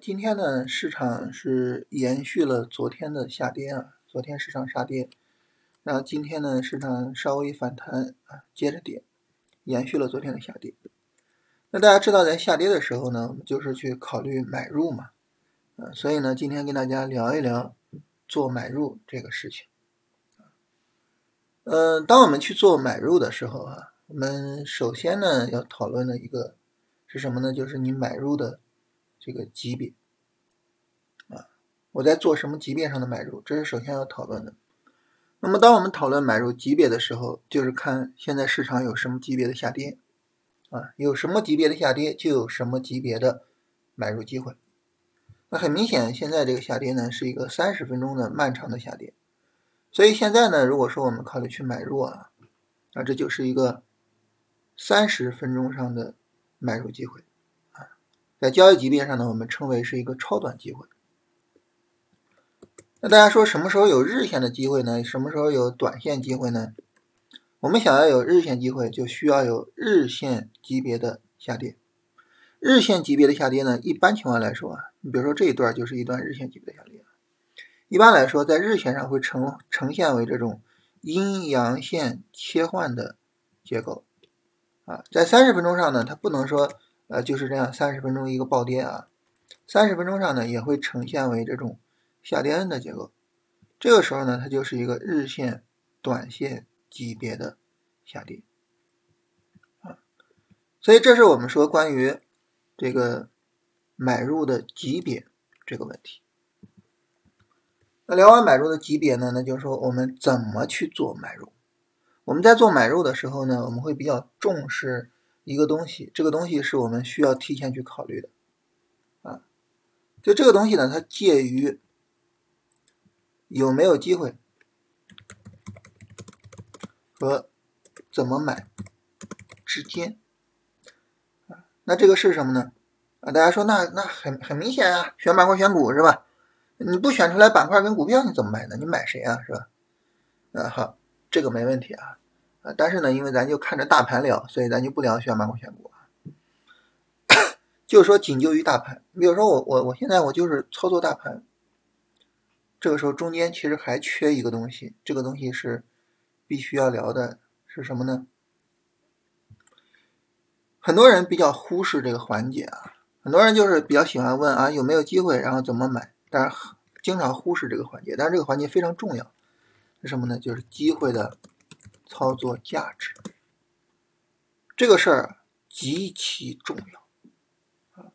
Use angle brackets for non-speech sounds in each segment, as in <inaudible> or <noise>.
今天呢，市场是延续了昨天的下跌啊，昨天市场杀跌，然后今天呢，市场稍微反弹啊，接着跌，延续了昨天的下跌。那大家知道，在下跌的时候呢，我们就是去考虑买入嘛，啊，所以呢，今天跟大家聊一聊做买入这个事情。嗯，当我们去做买入的时候啊，我们首先呢要讨论的一个是什么呢？就是你买入的。这个级别啊，我在做什么级别上的买入？这是首先要讨论的。那么，当我们讨论买入级别的时候，就是看现在市场有什么级别的下跌啊，有什么级别的下跌，就有什么级别的买入机会。那很明显，现在这个下跌呢，是一个三十分钟的漫长的下跌。所以现在呢，如果说我们考虑去买入啊，那这就是一个三十分钟上的买入机会。在交易级别上呢，我们称为是一个超短机会。那大家说什么时候有日线的机会呢？什么时候有短线机会呢？我们想要有日线机会，就需要有日线级别的下跌。日线级别的下跌呢，一般情况来说啊，你比如说这一段就是一段日线级别的下跌。一般来说，在日线上会呈呈现为这种阴阳线切换的结构啊，在三十分钟上呢，它不能说。呃，就是这样，三十分钟一个暴跌啊，三十分钟上呢也会呈现为这种下跌的结构，这个时候呢，它就是一个日线、短线级别的下跌啊，所以这是我们说关于这个买入的级别这个问题。那聊完买入的级别呢，那就是说我们怎么去做买入？我们在做买入的时候呢，我们会比较重视。一个东西，这个东西是我们需要提前去考虑的，啊，就这个东西呢，它介于有没有机会和怎么买之间，啊，那这个是什么呢？啊，大家说那那很很明显啊，选板块选股是吧？你不选出来板块跟股票，你怎么买呢？你买谁啊？是吧？啊，好，这个没问题啊。但是呢，因为咱就看着大盘聊，所以咱就不聊选板块选股，<coughs> 就是说仅就于大盘。比如说我我我现在我就是操作大盘，这个时候中间其实还缺一个东西，这个东西是必须要聊的，是什么呢？很多人比较忽视这个环节啊，很多人就是比较喜欢问啊有没有机会，然后怎么买，但是经常忽视这个环节，但是这个环节非常重要，是什么呢？就是机会的。操作价值这个事儿极其重要啊！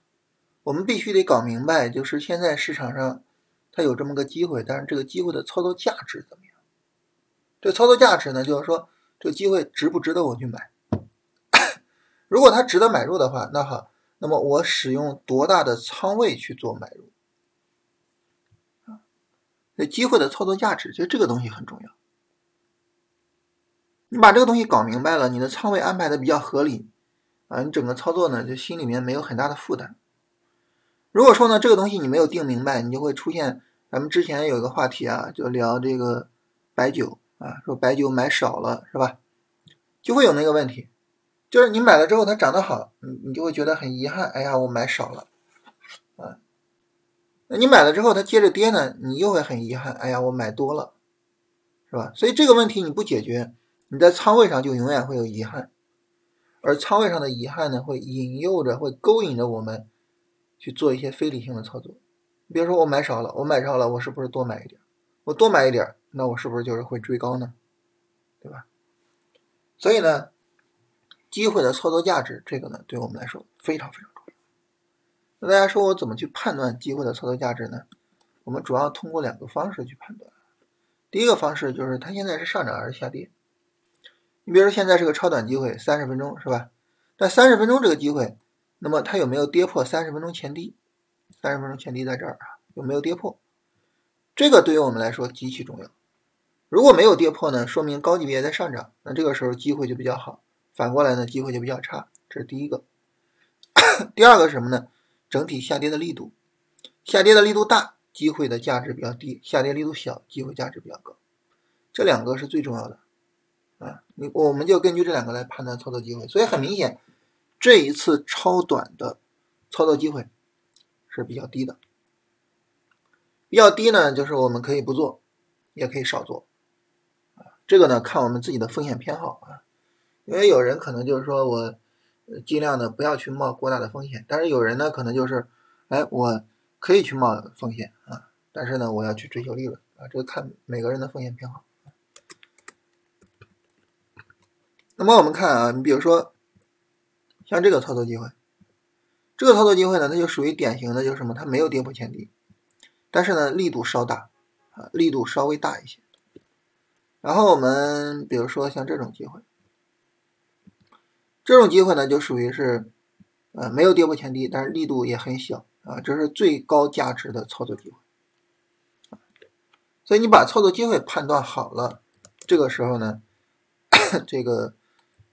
我们必须得搞明白，就是现在市场上它有这么个机会，但是这个机会的操作价值怎么样？这操作价值呢，就是说这个机会值不值得我去买？<coughs> 如果它值得买入的话，那好，那么我使用多大的仓位去做买入？啊，这机会的操作价值，其实这个东西很重要。你把这个东西搞明白了，你的仓位安排的比较合理啊，你整个操作呢就心里面没有很大的负担。如果说呢这个东西你没有定明白，你就会出现咱们之前有一个话题啊，就聊这个白酒啊，说白酒买少了是吧？就会有那个问题，就是你买了之后它涨得好，你你就会觉得很遗憾，哎呀我买少了啊。那你买了之后它接着跌呢，你又会很遗憾，哎呀我买多了，是吧？所以这个问题你不解决。你在仓位上就永远会有遗憾，而仓位上的遗憾呢，会引诱着、会勾引着我们去做一些非理性的操作。你比如说，我买少了，我买少了，我是不是多买一点？我多买一点，那我是不是就是会追高呢？对吧？所以呢，机会的操作价值，这个呢，对我们来说非常非常重要。那大家说我怎么去判断机会的操作价值呢？我们主要通过两个方式去判断。第一个方式就是它现在是上涨还是下跌。你比如说现在是个超短机会，三十分钟是吧？但三十分钟这个机会，那么它有没有跌破三十分钟前低？三十分钟前低在这儿啊，有没有跌破？这个对于我们来说极其重要。如果没有跌破呢，说明高级别在上涨，那这个时候机会就比较好。反过来呢，机会就比较差。这是第一个。<coughs> 第二个是什么呢？整体下跌的力度，下跌的力度大，机会的价值比较低；下跌力度小，机会价值比较高。这两个是最重要的。啊，你我们就根据这两个来判断操作机会，所以很明显，这一次超短的操作机会是比较低的。比较低呢，就是我们可以不做，也可以少做，啊，这个呢看我们自己的风险偏好啊。因为有人可能就是说我尽量的不要去冒过大的风险，但是有人呢可能就是，哎，我可以去冒风险啊，但是呢我要去追求利润啊，这个看每个人的风险偏好。那么我们看啊，你比如说像这个操作机会，这个操作机会呢，它就属于典型的，就是什么？它没有跌破前低。但是呢，力度稍大，啊，力度稍微大一些。然后我们比如说像这种机会，这种机会呢就属于是，呃，没有跌破前低，但是力度也很小，啊，这是最高价值的操作机会。所以你把操作机会判断好了，这个时候呢，<coughs> 这个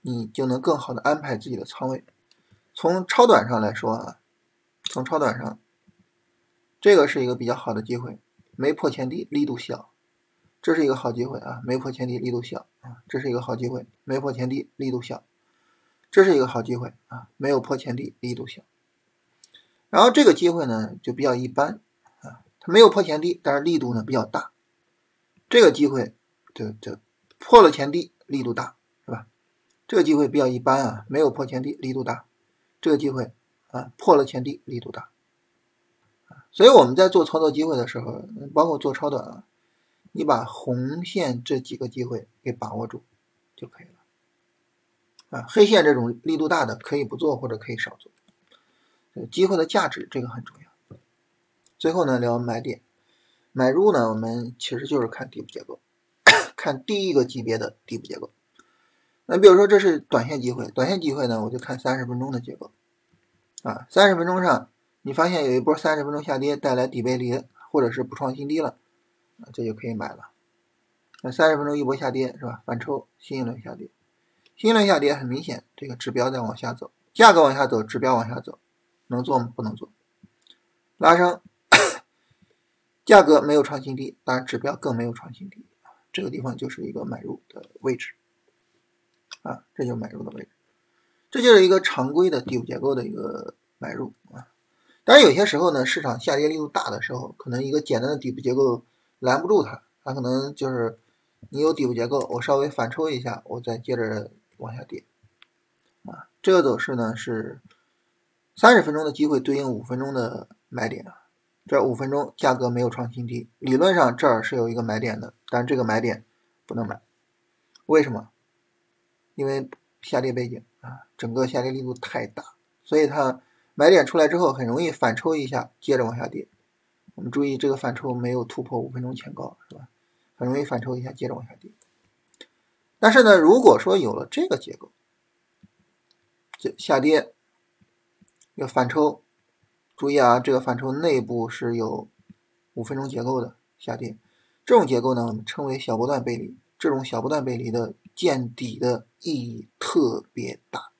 你就能更好的安排自己的仓位。从超短上来说啊，从超短上。这个是一个比较好的机会，没破前低，力度小，这是一个好机会啊，没破前低，力度小啊，这是一个好机会，没破前低，力度小，这是一个好机会啊，没有破前低，力度小。然后这个机会呢就比较一般啊，它没有破前低，但是力度呢比较大。这个机会就就破了前低，力度大，这个机会比较一般啊，没有破前低，力度大。这个机会啊破了前低，力度大。所以我们在做操作机会的时候，包括做超短啊，你把红线这几个机会给把握住就可以了。啊，黑线这种力度大的可以不做或者可以少做。机会的价值这个很重要。最后呢，聊买点，买入呢，我们其实就是看底部结构，<coughs> 看第一个级别的底部结构。那比如说这是短线机会，短线机会呢，我就看三十分钟的结构。啊，三十分钟上。你发现有一波三十分钟下跌带来底背离，或者是不创新低了，这就可以买了。那三十分钟一波下跌是吧？反抽，新一轮下跌，新一轮下跌很明显，这个指标在往下走，价格往下走，指标往下走，能做吗？不能做。拉升，价格没有创新低，当然指标更没有创新低，这个地方就是一个买入的位置，啊，这就是买入的位置，这就是一个常规的底部结构的一个买入啊。但是有些时候呢，市场下跌力度大的时候，可能一个简单的底部结构拦不住它，它可能就是你有底部结构，我稍微反抽一下，我再接着往下跌，啊，这个走势呢是三十分钟的机会对应五分钟的买点啊，这五分钟价格没有创新低，理论上这儿是有一个买点的，但这个买点不能买，为什么？因为下跌背景啊，整个下跌力度太大，所以它。买点出来之后，很容易反抽一下，接着往下跌。我们注意这个反抽没有突破五分钟前高，是吧？很容易反抽一下，接着往下跌。但是呢，如果说有了这个结构，这下跌，要反抽，注意啊，这个反抽内部是有五分钟结构的下跌。这种结构呢，我们称为小波段背离。这种小波段背离的见底的意义特别大。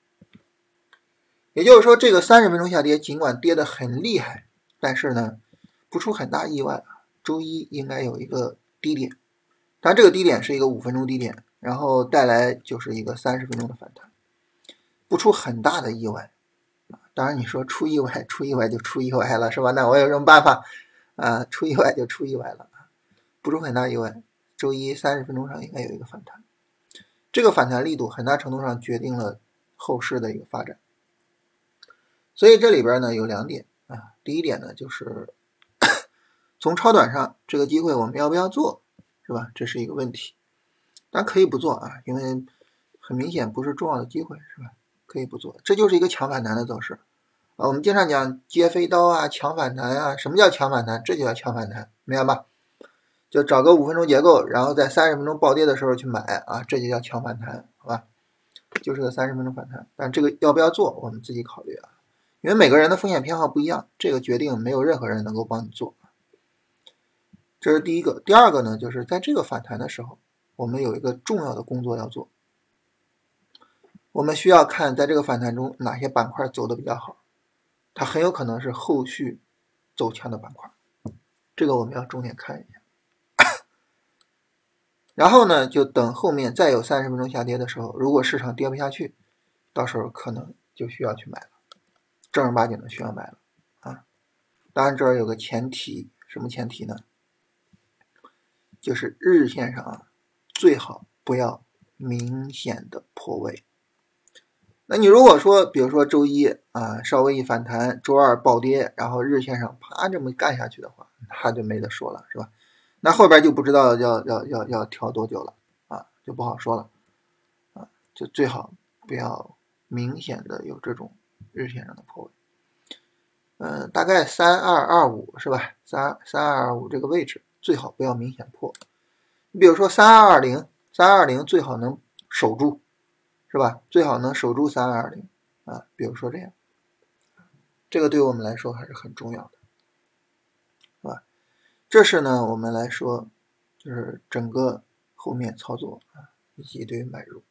也就是说，这个三十分钟下跌，尽管跌得很厉害，但是呢，不出很大意外，周一应该有一个低点，但这个低点是一个五分钟低点，然后带来就是一个三十分钟的反弹，不出很大的意外。当然你说出意外，出意外就出意外了，是吧？那我有什么办法啊？出意外就出意外了，不出很大意外，周一三十分钟上应该有一个反弹，这个反弹力度很大程度上决定了后市的一个发展。所以这里边呢有两点啊，第一点呢就是 <coughs> 从超短上这个机会我们要不要做，是吧？这是一个问题，但可以不做啊，因为很明显不是重要的机会，是吧？可以不做，这就是一个强反弹的走势啊。我们经常讲接飞刀啊，强反弹啊，什么叫强反弹？这就叫强反弹，明白吧？就找个五分钟结构，然后在三十分钟暴跌的时候去买啊，这就叫强反弹，好吧？就是个三十分钟反弹，但这个要不要做，我们自己考虑啊。因为每个人的风险偏好不一样，这个决定没有任何人能够帮你做。这是第一个。第二个呢，就是在这个反弹的时候，我们有一个重要的工作要做。我们需要看在这个反弹中哪些板块走的比较好，它很有可能是后续走强的板块，这个我们要重点看一下。然后呢，就等后面再有三十分钟下跌的时候，如果市场跌不下去，到时候可能就需要去买了。正儿八经的需要买了啊！当然这儿有个前提，什么前提呢？就是日线上啊，最好不要明显的破位。那你如果说，比如说周一啊稍微一反弹，周二暴跌，然后日线上啪这么干下去的话，那就没得说了，是吧？那后边就不知道要要要要调多久了啊，就不好说了啊，就最好不要明显的有这种日线上的破位。嗯，大概三二二五是吧？三三二二五这个位置最好不要明显破。你比如说三二二零，三二零最好能守住。是吧？最好能守住三二二零啊，比如说这样，这个对我们来说还是很重要的，这是呢，我们来说就是整个后面操作啊，以及对于买入。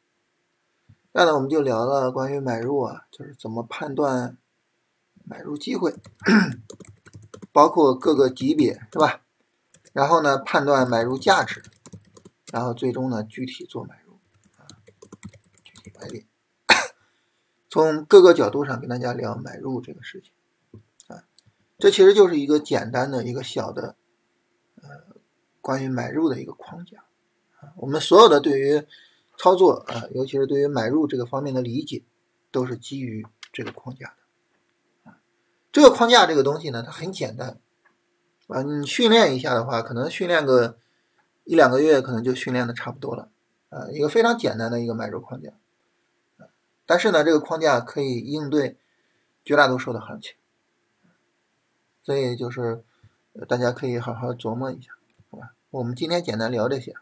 那呢，我们就聊了关于买入啊，就是怎么判断买入机会，包括各个级别，是吧？然后呢，判断买入价值，然后最终呢，具体做买入啊，具体。买点，从各个角度上跟大家聊买入这个事情啊，这其实就是一个简单的一个小的关于买入的一个框架啊。我们所有的对于操作啊，尤其是对于买入这个方面的理解，都是基于这个框架的。这个框架这个东西呢，它很简单啊，你训练一下的话，可能训练个一两个月，可能就训练的差不多了啊。一个非常简单的一个买入框架。但是呢，这个框架可以应对绝大多数的行情，所以就是大家可以好好琢磨一下，我们今天简单聊这些。